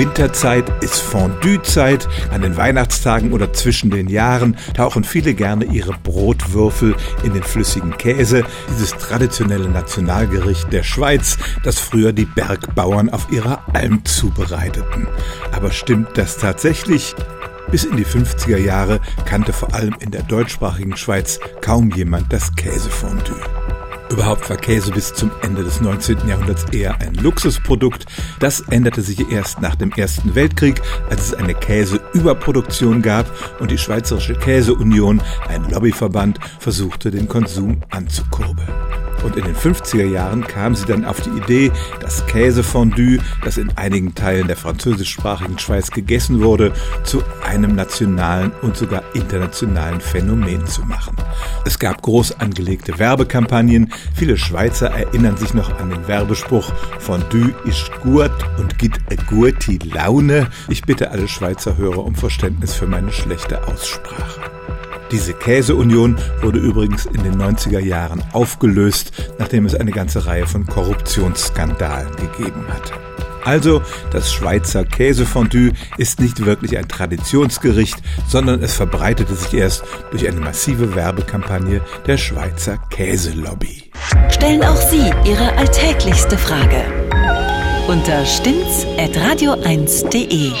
Winterzeit ist Fondue-Zeit. An den Weihnachtstagen oder zwischen den Jahren tauchen viele gerne ihre Brotwürfel in den flüssigen Käse, dieses traditionelle Nationalgericht der Schweiz, das früher die Bergbauern auf ihrer Alm zubereiteten. Aber stimmt das tatsächlich? Bis in die 50er Jahre kannte vor allem in der deutschsprachigen Schweiz kaum jemand das Käsefondue. Überhaupt war Käse bis zum Ende des 19. Jahrhunderts eher ein Luxusprodukt. Das änderte sich erst nach dem Ersten Weltkrieg, als es eine Käseüberproduktion gab und die Schweizerische Käseunion, ein Lobbyverband, versuchte, den Konsum anzukurbeln. Und in den 50er Jahren kam sie dann auf die Idee, das Käsefondue, das in einigen Teilen der französischsprachigen Schweiz gegessen wurde, zu einem nationalen und sogar internationalen Phänomen zu machen. Es gab groß angelegte Werbekampagnen. Viele Schweizer erinnern sich noch an den Werbespruch Fondue ist gut und gibt a gute Laune. Ich bitte alle Schweizer Hörer um Verständnis für meine schlechte Aussprache. Diese Käseunion wurde übrigens in den 90er Jahren aufgelöst, nachdem es eine ganze Reihe von Korruptionsskandalen gegeben hat. Also, das Schweizer Käsefondue ist nicht wirklich ein Traditionsgericht, sondern es verbreitete sich erst durch eine massive Werbekampagne der Schweizer Käselobby. Stellen auch Sie Ihre alltäglichste Frage unter stimmtz.radio1.de.